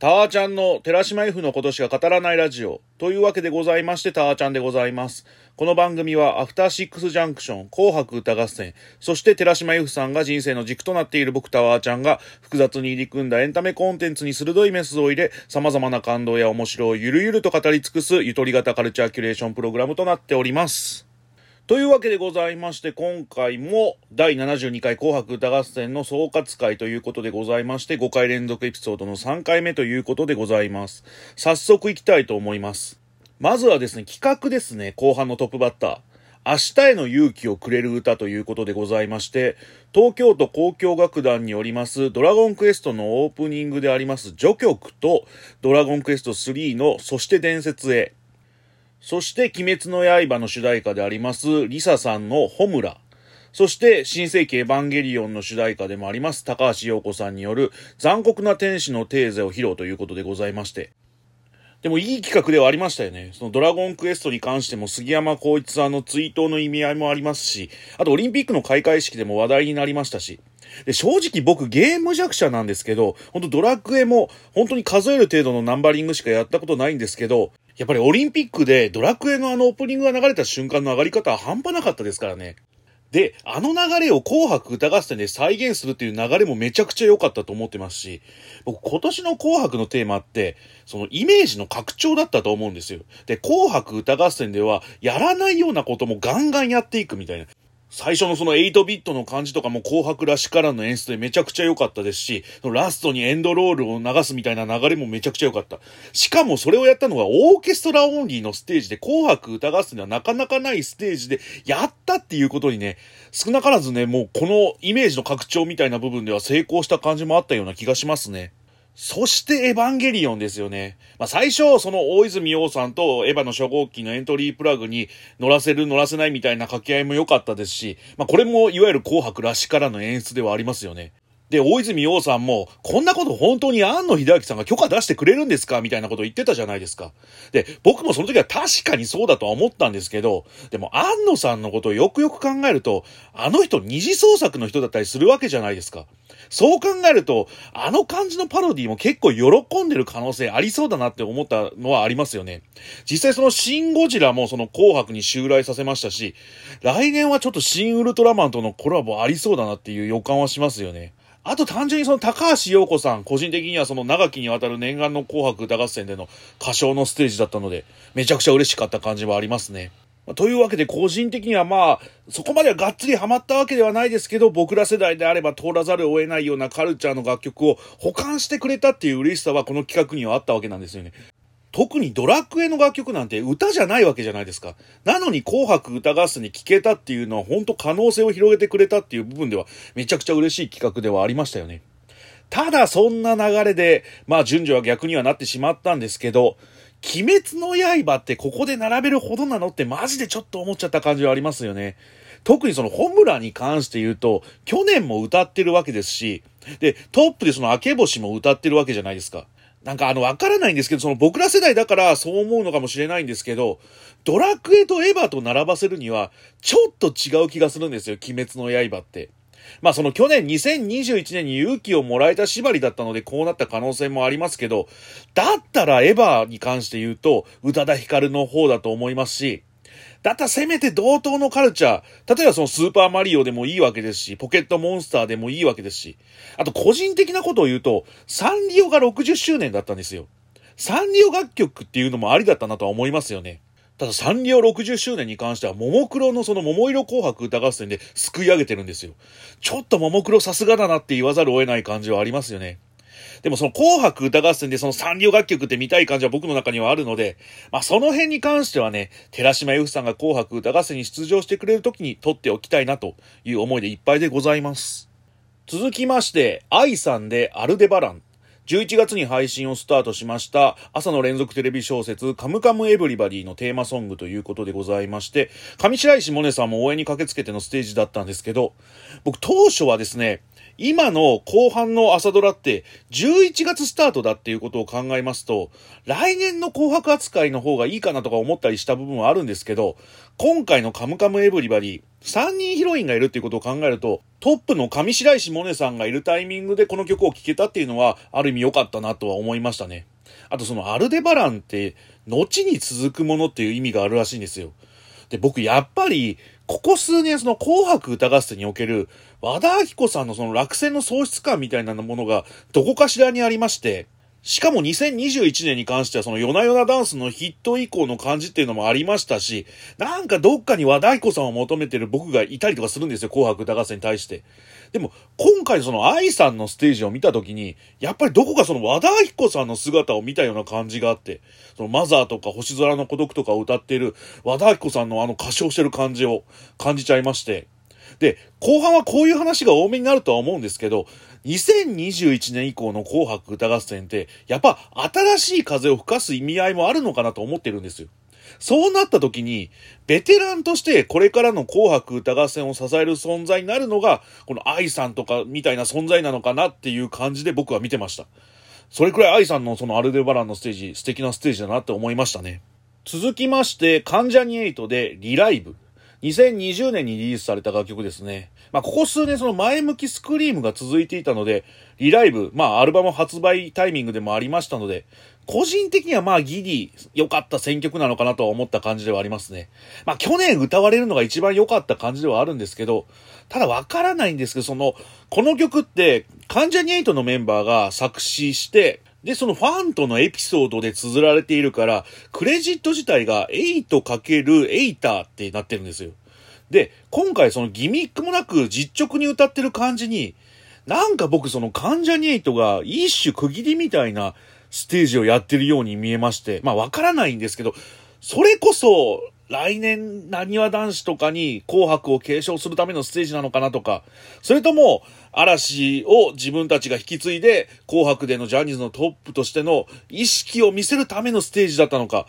タワーちゃんの寺島 F のことしか語らないラジオというわけでございましてタワーちゃんでございます。この番組はアフターシックスジャンクション、紅白歌合戦、そして寺島 F さんが人生の軸となっている僕タワーちゃんが複雑に入り組んだエンタメコンテンツに鋭いメスを入れ、様々な感動や面白をゆるゆると語り尽くすゆとり型カルチャーキュレーションプログラムとなっております。というわけでございまして、今回も第72回紅白歌合戦の総括会ということでございまして、5回連続エピソードの3回目ということでございます。早速行きたいと思います。まずはですね、企画ですね、後半のトップバッター。明日への勇気をくれる歌ということでございまして、東京都交響楽団によりますドラゴンクエストのオープニングであります序曲とドラゴンクエスト3のそして伝説へそして、鬼滅の刃の主題歌であります、リサさんのホムラ。そして、新世紀エヴァンゲリオンの主題歌でもあります、高橋洋子さんによる残酷な天使のテーゼを披露ということでございまして。でもいい企画ではありましたよね。そのドラゴンクエストに関しても杉山光一さんの追悼の意味合いもありますし、あとオリンピックの開会式でも話題になりましたし、で、正直僕ゲーム弱者なんですけど、本当ドラクエも本当に数える程度のナンバリングしかやったことないんですけど、やっぱりオリンピックでドラクエのあのオープニングが流れた瞬間の上がり方は半端なかったですからね。で、あの流れを紅白歌合戦で再現するっていう流れもめちゃくちゃ良かったと思ってますし、僕今年の紅白のテーマって、そのイメージの拡張だったと思うんですよ。で、紅白歌合戦ではやらないようなこともガンガンやっていくみたいな。最初のその8ビットの感じとかも紅白らしからの演出でめちゃくちゃ良かったですし、ラストにエンドロールを流すみたいな流れもめちゃくちゃ良かった。しかもそれをやったのがオーケストラオンリーのステージで紅白歌合戦ではなかなかないステージでやったっていうことにね、少なからずね、もうこのイメージの拡張みたいな部分では成功した感じもあったような気がしますね。そしてエヴァンゲリオンですよね。まあ、最初、その大泉洋さんとエヴァの初号機のエントリープラグに乗らせる乗らせないみたいな掛け合いも良かったですし、まあ、これもいわゆる紅白らしからの演出ではありますよね。で、大泉洋さんも、こんなこと本当に庵野秀明さんが許可出してくれるんですか？みたいなこと言ってたじゃないですか。で、僕もその時は確かにそうだとは思ったんですけど、でも庵野さんのことをよくよく考えると、あの人二次創作の人だったりするわけじゃないですか。そう考えると、あの感じのパロディも結構喜んでる可能性ありそうだなって思ったのはありますよね。実際そのシン・ゴジラもその紅白に襲来させましたし、来年はちょっとシン・ウルトラマンとのコラボありそうだなっていう予感はしますよね。あと単純にその高橋洋子さん、個人的にはその長きにわたる念願の紅白歌合戦での歌唱のステージだったので、めちゃくちゃ嬉しかった感じはありますね。というわけで個人的にはまあ、そこまではがっつりハマったわけではないですけど、僕ら世代であれば通らざるを得ないようなカルチャーの楽曲を保管してくれたっていう嬉しさはこの企画にはあったわけなんですよね。特にドラクエの楽曲なんて歌じゃないわけじゃないですか。なのに紅白歌合戦に聴けたっていうのは本当可能性を広げてくれたっていう部分ではめちゃくちゃ嬉しい企画ではありましたよね。ただそんな流れで、まあ順序は逆にはなってしまったんですけど、鬼滅の刃ってここで並べるほどなのってマジでちょっと思っちゃった感じはありますよね。特にそのホムラに関して言うと、去年も歌ってるわけですし、で、トップでその明け星も歌ってるわけじゃないですか。なんかあの、わからないんですけど、その僕ら世代だからそう思うのかもしれないんですけど、ドラクエとエヴァと並ばせるには、ちょっと違う気がするんですよ、鬼滅の刃って。まあその去年2021年に勇気をもらえた縛りだったのでこうなった可能性もありますけど、だったらエヴァに関して言うと、宇多田ヒカルの方だと思いますし、だったらせめて同等のカルチャー、例えばそのスーパーマリオでもいいわけですし、ポケットモンスターでもいいわけですし、あと個人的なことを言うと、サンリオが60周年だったんですよ。サンリオ楽曲っていうのもありだったなとは思いますよね。ただサンリオ60周年に関しては、ももクロのその桃色紅白歌合戦ですくい上げてるんですよ。ちょっとももクロさすがだなって言わざるを得ない感じはありますよね。でもその紅白歌合戦でそのサンリオ楽曲って見たい感じは僕の中にはあるので、まあその辺に関してはね、寺島由布さんが紅白歌合戦に出場してくれる時に撮っておきたいなという思いでいっぱいでございます。続きまして、愛さんでアルデバラン。11月に配信をスタートしました朝の連続テレビ小説カムカムエブリバディのテーマソングということでございまして、上白石萌音さんも応援に駆けつけてのステージだったんですけど、僕当初はですね、今の後半の朝ドラって11月スタートだっていうことを考えますと、来年の紅白扱いの方がいいかなとか思ったりした部分はあるんですけど、今回のカムカムエブリバディ、3人ヒロインがいるっていうことを考えると、トップの上白石萌音さんがいるタイミングでこの曲を聴けたっていうのは、ある意味良かったなとは思いましたね。あとそのアルデバランって、後に続くものっていう意味があるらしいんですよ。で、僕やっぱり、ここ数年その紅白歌合戦における和田明子さんのその落選の喪失感みたいなものがどこかしらにありまして、しかも2021年に関してはその夜な夜なダンスのヒット以降の感じっていうのもありましたし、なんかどっかに和田彦さんを求めてる僕がいたりとかするんですよ、紅白歌合戦に対して。でも、今回その愛さんのステージを見たときに、やっぱりどこかその和田彦さんの姿を見たような感じがあって、そのマザーとか星空の孤独とかを歌っている和田彦さんのあの歌唱してる感じを感じちゃいまして、で、後半はこういう話が多めになるとは思うんですけど、2021年以降の紅白歌合戦って、やっぱ新しい風を吹かす意味合いもあるのかなと思ってるんですよ。そうなった時に、ベテランとしてこれからの紅白歌合戦を支える存在になるのが、この愛さんとかみたいな存在なのかなっていう感じで僕は見てました。それくらい愛さんのそのアルデバランのステージ、素敵なステージだなって思いましたね。続きまして、関ジャニエイトでリライブ。2020年にリリースされた楽曲ですね。まあ、ここ数年その前向きスクリームが続いていたので、リライブ、まあ、アルバム発売タイミングでもありましたので、個人的にはまあ、ギリ良かった選曲なのかなとは思った感じではありますね。まあ、去年歌われるのが一番良かった感じではあるんですけど、ただわからないんですけど、その、この曲って、関ジャニエイトのメンバーが作詞して、で、そのファンとのエピソードで綴られているから、クレジット自体が 8×8 ってなってるんですよ。で、今回そのギミックもなく実直に歌ってる感じに、なんか僕その関ジャニエイトが一種区切りみたいなステージをやってるように見えまして、まあわからないんですけど、それこそ来年、なにわ男子とかに紅白を継承するためのステージなのかなとか、それとも、嵐を自分たちが引き継いで、紅白でのジャニーズのトップとしての意識を見せるためのステージだったのか、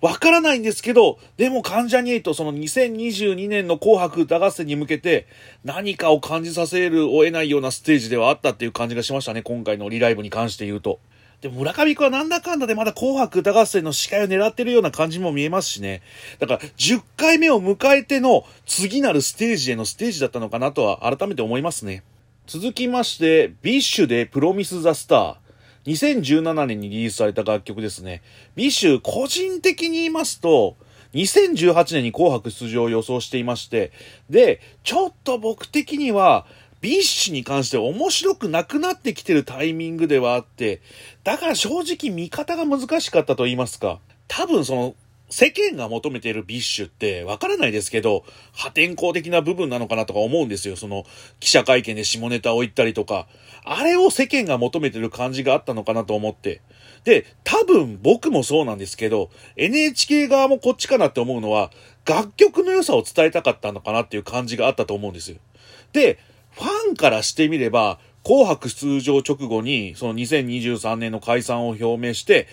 わからないんですけど、でも関ジャニエイトその2022年の紅白歌合戦に向けて何かを感じさせるを得ないようなステージではあったっていう感じがしましたね、今回のリライブに関して言うと。で村上くんはなんだかんだでまだ紅白歌合戦の司会を狙ってるような感じも見えますしね。だから10回目を迎えての次なるステージへのステージだったのかなとは改めて思いますね。続きまして、 BiSH でプロミス・ザ・スター。2017年にリリースされた楽曲ですね。 BiSH、個人的に言いますと、2018年に紅白出場を予想していまして、で、ちょっと僕的には、 BiSH に関して面白くなくなってきてるタイミングではあって、だから正直見方が難しかったと言いますか、多分その、世間が求めている BiSH ってわからないですけど、破天荒的な部分なのかなとか思うんですよ。その記者会見で下ネタを言ったりとか。あれを世間が求めてる感じがあったのかなと思って。で、多分僕もそうなんですけど、NHK 側もこっちかなって思うのは、楽曲の良さを伝えたかったのかなっていう感じがあったと思うんですよ。で、ファンからしてみれば、紅白出場直後に、その2023年の解散を表明して、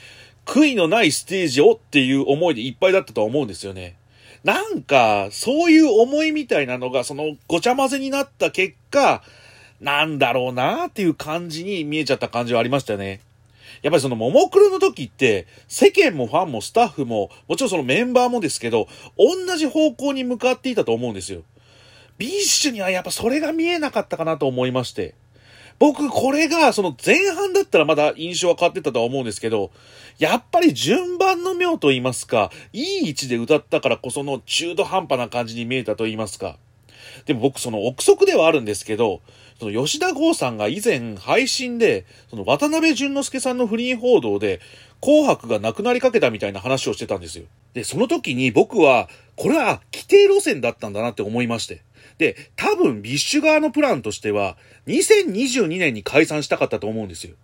悔いのないステージをっていう思いでいっぱいだったとは思うんですよね。なんか、そういう思いみたいなのが、そのごちゃ混ぜになった結果、なんだろうなっていう感じに見えちゃった感じはありましたよね。やっぱりそのももクロの時って、世間もファンもスタッフも、もちろんそのメンバーもですけど、同じ方向に向かっていたと思うんですよ。 BiSH にはやっぱそれが見えなかったかなと思いまして。僕、これが、その前半だったらまだ印象は変わってたとは思うんですけど、やっぱり順番の妙と言いますか、いい位置で歌ったからこその中途半端な感じに見えたと言いますか。でも僕、その憶測ではあるんですけど、その吉田豪さんが以前配信で、その渡辺淳之介さんの不倫報道で、紅白がなくなりかけたみたいな話をしてたんですよ。で、その時に僕は、これは既定路線だったんだなって思いまして。で、多分 BiSH 側のプランとしては、2022年に解散したかったと思うんですよ。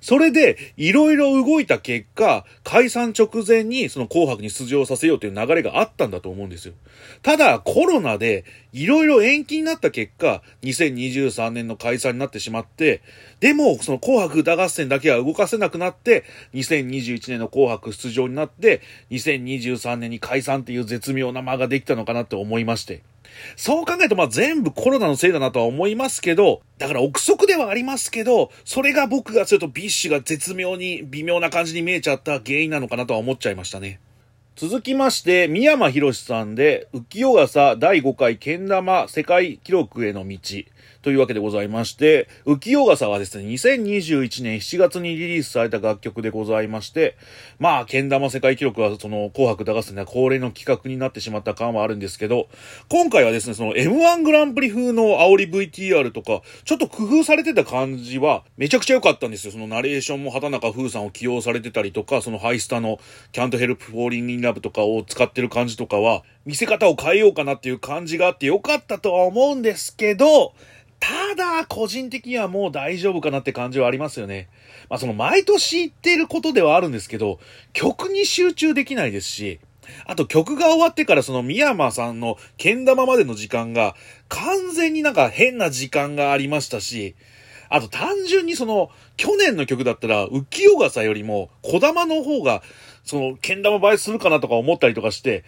それで、いろいろ動いた結果、解散直前にその紅白に出場させようという流れがあったんだと思うんですよ。ただ、コロナで、いろいろ延期になった結果、2023年の解散になってしまって、でも、その紅白歌合戦だけは動かせなくなって、2021年の紅白出場になって、2023年に解散っていう絶妙な間ができたのかなって思いまして。そう考えるとまあ全部コロナのせいだなとは思いますけど、だから憶測ではありますけど、それが僕からすると BiSH が絶妙に微妙な感じに見えちゃった原因なのかなとは思っちゃいましたね。続きまして、三山博さんで、浮世笠第5回けん玉世界記録への道。というわけでございまして、浮世笠はですね、2021年7月にリリースされた楽曲でございまして、まあ、けん玉世界記録はその紅白歌合戦では恒例の企画になってしまった感はあるんですけど、今回はですね、その M1 グランプリ風の煽り VTR とか、ちょっと工夫されてた感じはめちゃくちゃ良かったんですよ。そのナレーションも畑中風さんを起用されてたりとか、そのハイスタの Can't Help Falling in Love とかを使ってる感じとかは、見せ方を変えようかなっていう感じがあって良かったとは思うんですけど、ただ、個人的にはもう大丈夫かなって感じはありますよね。まあその毎年言ってることではあるんですけど、曲に集中できないですし、あと曲が終わってからその宮山さんのけん玉までの時間が完全になんか変な時間がありましたし、あと単純にその去年の曲だったら浮世笠よりも小玉の方がそのけん玉映えするかなとか思ったりとかして、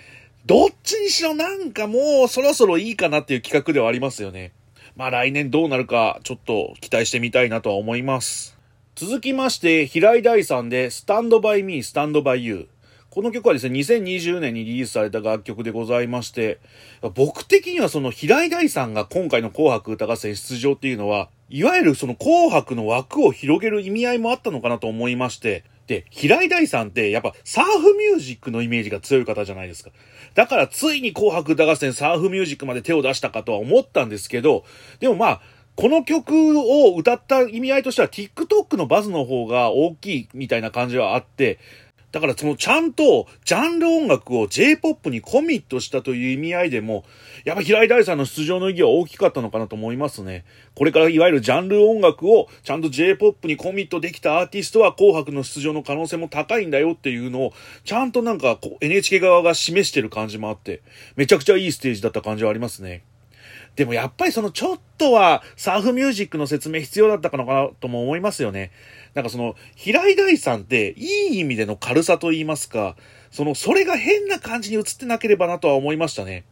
どっちにしろなんかもうそろそろいいかなっていう企画ではありますよね。まあ来年どうなるかちょっと期待してみたいなとは思います。続きまして、平井大さんで、スタンドバイミー、スタンドバイユー。この曲はですね、2020年にリリースされた楽曲でございまして、僕的にはその平井大さんが今回の紅白歌合戦出場っていうのは、いわゆるその紅白の枠を広げる意味合いもあったのかなと思いまして、で、平井大さんってやっぱサーフミュージックのイメージが強い方じゃないですか。だからついに紅白歌合戦サーフミュージックまで手を出したかとは思ったんですけど、でもまあ、この曲を歌った意味合いとしては TikTok のバズの方が大きいみたいな感じはあって、だからそのちゃんとジャンル音楽を J-POP にコミットしたという意味合いでも、やっぱ平井大さんの出場の意義は大きかったのかなと思いますね。これからいわゆるジャンル音楽をちゃんと J-POP にコミットできたアーティストは紅白の出場の可能性も高いんだよっていうのを、ちゃんとなんか NHK 側が示してる感じもあって、めちゃくちゃいいステージだった感じはありますね。でもやっぱりそのちょっとはサーフミュージックの説明必要だったのかなとも思いますよね。なんかその、平井大さんっていい意味での軽さと言いますか、その、それが変な感じに映ってなければなとは思いましたね。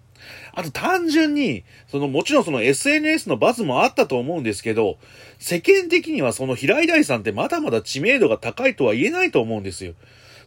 あと単純に、そのもちろんその SNS のバズもあったと思うんですけど、世間的にはその平井大さんってまだまだ知名度が高いとは言えないと思うんですよ。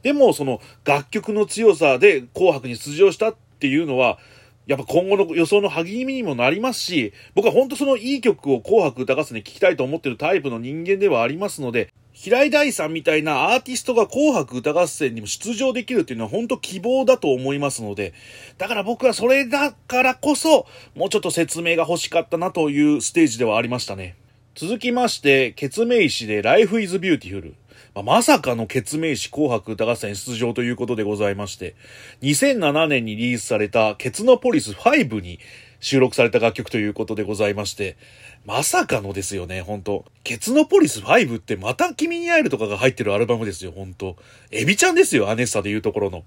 でもその楽曲の強さで紅白に出場したっていうのは、やっぱ今後の予想の励みにもなりますし、僕は本当そのいい曲を紅白歌合戦で聴きたいと思ってるタイプの人間ではありますので、平井大さんみたいなアーティストが紅白歌合戦にも出場できるっていうのは本当希望だと思いますので、だから僕はそれだからこそ、もうちょっと説明が欲しかったなというステージではありましたね。続きまして、ケツメイシで Life is Beautiful。まあ、まさかの決名詞紅白歌合戦出場ということでございまして、2007年にリリースされたケツノポリス5に収録された楽曲ということでございまして、まさかのですよね、ほんと。ケツノポリス5ってまた君に会えるとかが入ってるアルバムですよ、ほんと。エビちゃんですよ、アネッサで言うところの。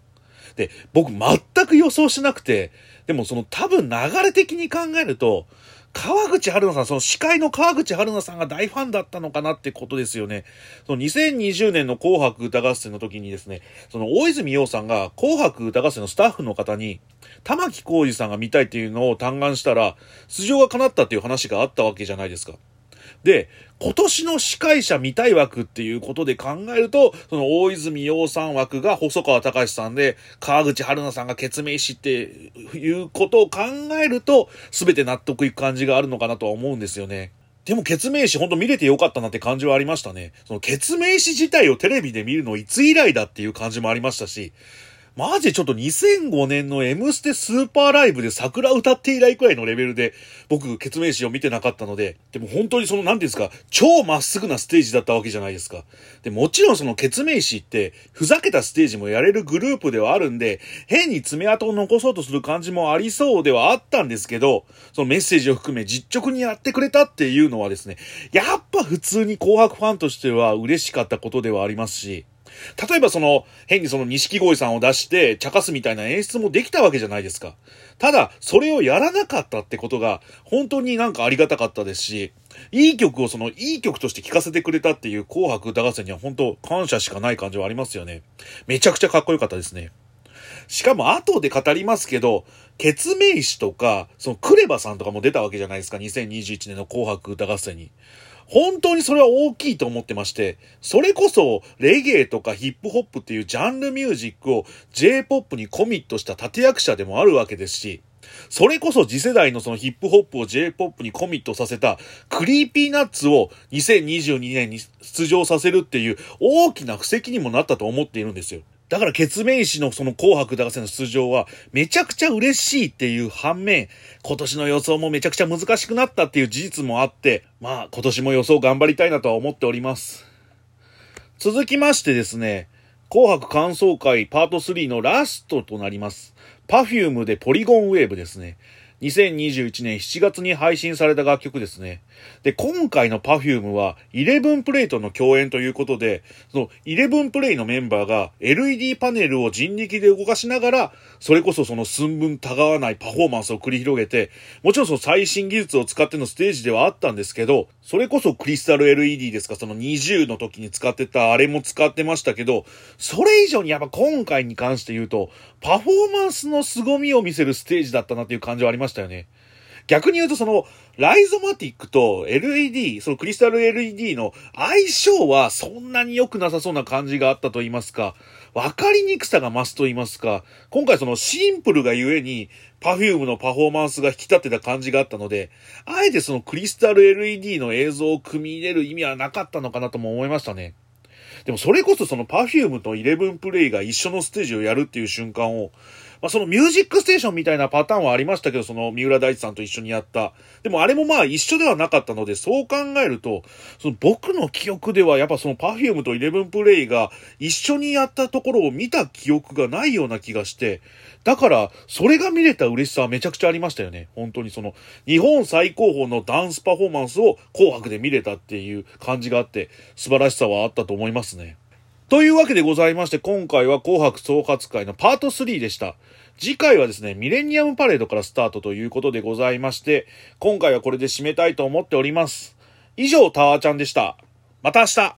で、僕全く予想しなくて、でもその多分流れ的に考えると、川口春奈さん、その司会の川口春奈さんが大ファンだったのかなってことですよね。その2020年の紅白歌合戦の時にですね、その大泉洋さんが紅白歌合戦のスタッフの方に、玉木浩二さんが見たいっていうのを嘆願したら、出場が叶ったっていう話があったわけじゃないですか。で、今年の司会者見たい枠っていうことで考えると、その大泉洋さん枠が細川隆さんで、川口春奈さんが決命しっていうことを考えると、すべて納得いく感じがあるのかなとは思うんですよね。でも、決命詞ほんと見れてよかったなって感じはありましたね。その、決命詞自体をテレビで見るのいつ以来だっていう感じもありましたし、マジでちょっと2005年の M ステスーパーライブで桜歌って以来くらいのレベルで、僕、決命詞を見てなかったので、でも本当にその、なんていうんですか、超まっすぐなステージだったわけじゃないですか。で、もちろんその決命詞って、ふざけたステージもやれるグループではあるんで、変に爪痕を残そうとする感じもありそうではあったんですけど、そのメッセージを含め実直にやってくれたっていうのはですね、やっぱ普通に紅白ファンとしては嬉しかったことではありますし、例えばその、変にその錦鯉さんを出して、茶化すみたいな演出もできたわけじゃないですか。ただ、それをやらなかったってことが、本当になんかありがたかったですし、いい曲をその、いい曲として聴かせてくれたっていう紅白歌合戦には本当感謝しかない感じはありますよね。めちゃくちゃかっこよかったですね。しかも後で語りますけど、ケツメイシとか、その KREVA さんとかも出たわけじゃないですか、2021年の紅白歌合戦に。本当にそれは大きいと思ってまして、それこそレゲエとかヒップホップっていうジャンルミュージックを J-POP にコミットした立役者でもあるわけですし、それこそ次世代のそのヒップホップを J-POP にコミットさせた Creepy Nuts を2022年に出場させるっていう大きな布石にもなったと思っているんですよ。だから、ケツメイシのその紅白歌合戦の出場は、めちゃくちゃ嬉しいっていう反面、今年の予想もめちゃくちゃ難しくなったっていう事実もあって、まあ、今年も予想頑張りたいなとは思っております。続きましてですね、紅白感想会パート3のラストとなります。Perfume でポリゴンウェーブですね。2021年7月に配信された楽曲ですね。で、今回の Perfume は11プレイとの共演ということで、その11プレイのメンバーが LED パネルを人力で動かしながら、それこそその寸分たがわないパフォーマンスを繰り広げて、もちろんその最新技術を使ってのステージではあったんですけど、それこそクリスタル LED ですか、その20の時に使ってたあれも使ってましたけど、それ以上にやっぱ今回に関して言うと、パフォーマンスの凄みを見せるステージだったなっていう感じはありましたよね。逆に言うとその、ライゾマティックと LED、そのクリスタル LED の相性はそんなに良くなさそうな感じがあったと言いますか、わかりにくさが増すと言いますか、今回そのシンプルがゆえに、 Perfume のパフォーマンスが引き立てた感じがあったので、あえてそのクリスタル LED の映像を組み入れる意味はなかったのかなとも思いましたね。でもそれこそその Perfume と ELEVENPLAY が一緒のステージをやるっていう瞬間を、まあそのミュージックステーションみたいなパターンはありましたけど、その三浦大知さんと一緒にやった。でもあれもまあ一緒ではなかったので、そう考えると、その僕の記憶ではやっぱその Perfume と11プレイが一緒にやったところを見た記憶がないような気がして、だから、それが見れた嬉しさはめちゃくちゃありましたよね。本当にその、日本最高峰のダンスパフォーマンスを紅白で見れたっていう感じがあって、素晴らしさはあったと思いますね。というわけでございまして、今回は紅白総括会のパート3でした。次回はですね、ミレニアムパレードからスタートということでございまして、今回はこれで締めたいと思っております。以上、タワーちゃんでした。また明日